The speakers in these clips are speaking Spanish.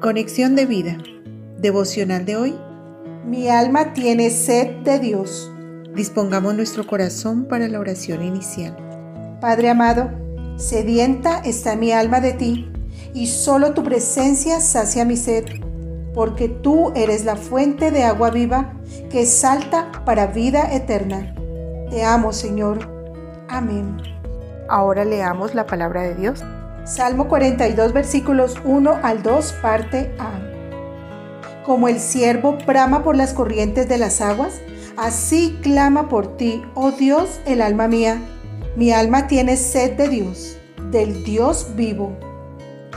Conexión de vida. Devocional de hoy. Mi alma tiene sed de Dios. Dispongamos nuestro corazón para la oración inicial. Padre amado, sedienta está mi alma de ti, y solo tu presencia sacia mi sed, porque tú eres la fuente de agua viva que salta para vida eterna. Te amo, Señor. Amén. Ahora leamos la palabra de Dios. Salmo 42 versículos 1 al 2 parte A. Como el siervo brama por las corrientes de las aguas, así clama por ti, oh Dios, el alma mía. Mi alma tiene sed de Dios, del Dios vivo.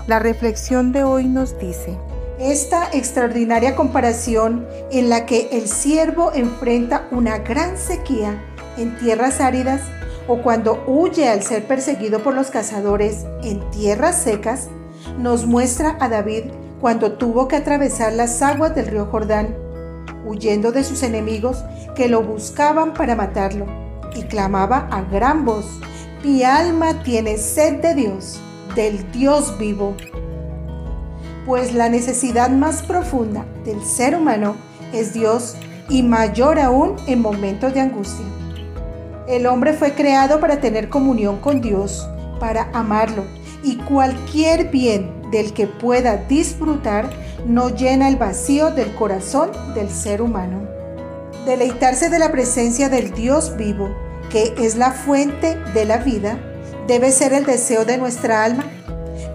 La reflexión de hoy nos dice, esta extraordinaria comparación en la que el siervo enfrenta una gran sequía en tierras áridas o cuando huye al ser perseguido por los cazadores en tierras secas, nos muestra a David cuando tuvo que atravesar las aguas del río Jordán, huyendo de sus enemigos que lo buscaban para matarlo, y clamaba a gran voz, mi alma tiene sed de Dios, del Dios vivo. Pues la necesidad más profunda del ser humano es Dios y mayor aún en momentos de angustia. El hombre fue creado para tener comunión con Dios, para amarlo, y cualquier bien del que pueda disfrutar no llena el vacío del corazón del ser humano. Deleitarse de la presencia del Dios vivo, que es la fuente de la vida, debe ser el deseo de nuestra alma,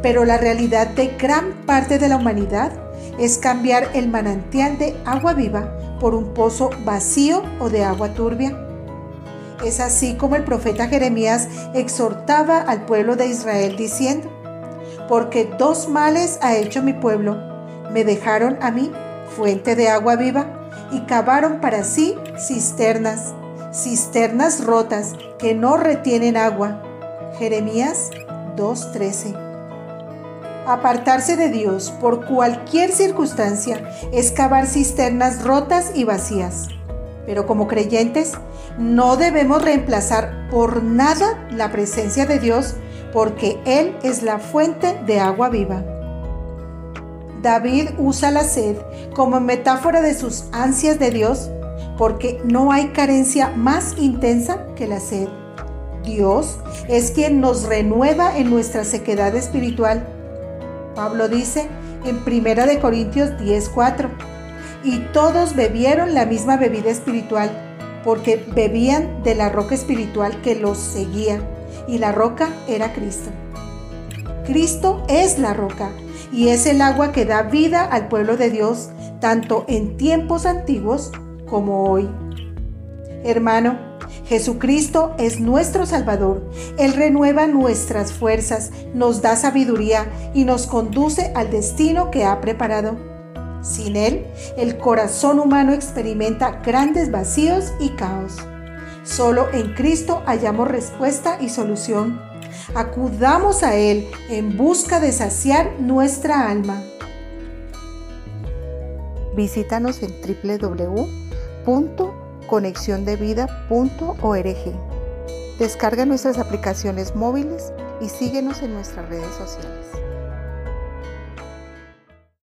pero la realidad de gran parte de la humanidad es cambiar el manantial de agua viva por un pozo vacío o de agua turbia. Es así como el profeta Jeremías exhortaba al pueblo de Israel diciendo, porque dos males ha hecho mi pueblo. Me dejaron a mí fuente de agua viva y cavaron para sí cisternas, cisternas rotas que no retienen agua. Jeremías 2.13. Apartarse de Dios por cualquier circunstancia es cavar cisternas rotas y vacías. Pero como creyentes no debemos reemplazar por nada la presencia de Dios porque Él es la fuente de agua viva. David usa la sed como metáfora de sus ansias de Dios porque no hay carencia más intensa que la sed. Dios es quien nos renueva en nuestra sequedad espiritual. Pablo dice en 1 Corintios 10:4 y todos bebieron la misma bebida espiritual, porque bebían de la roca espiritual que los seguía, y la roca era Cristo. Cristo es la roca y es el agua que da vida al pueblo de Dios, tanto en tiempos antiguos como hoy. Hermano, Jesucristo es nuestro Salvador. Él renueva nuestras fuerzas, nos da sabiduría y nos conduce al destino que ha preparado. Sin Él, el corazón humano experimenta grandes vacíos y caos. Solo en Cristo hallamos respuesta y solución. Acudamos a Él en busca de saciar nuestra alma. Visítanos en www.conexiondevida.org. Descarga nuestras aplicaciones móviles y síguenos en nuestras redes sociales.